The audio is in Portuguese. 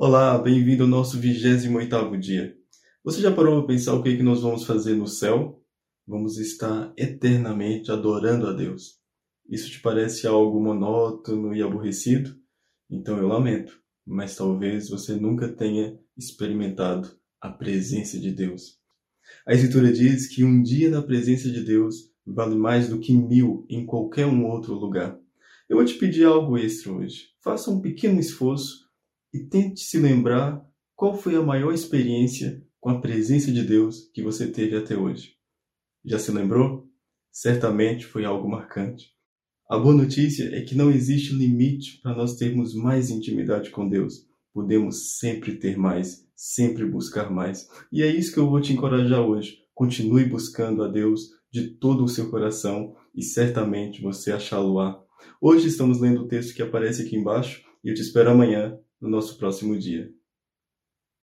Olá, bem-vindo ao nosso 28º dia. Você já parou para pensar o que, é que nós vamos fazer no céu? Vamos estar eternamente adorando a Deus. Isso te parece algo monótono e aborrecido? Então eu lamento, mas talvez você nunca tenha experimentado a presença de Deus. A Escritura diz que um dia na presença de Deus vale mais do que mil em qualquer um outro lugar. Eu vou te pedir algo extra hoje. Faça um pequeno esforço e tente se lembrar qual foi a maior experiência com a presença de Deus que você teve até hoje. Já se lembrou? Certamente foi algo marcante. A boa notícia é que não existe limite para nós termos mais intimidade com Deus. Podemos sempre ter mais, sempre buscar mais. E é isso que eu vou te encorajar hoje. Continue buscando a Deus de todo o seu coração e certamente você achá-lo-á. Hoje estamos lendo o texto que aparece aqui embaixo e eu te espero amanhã no nosso próximo dia.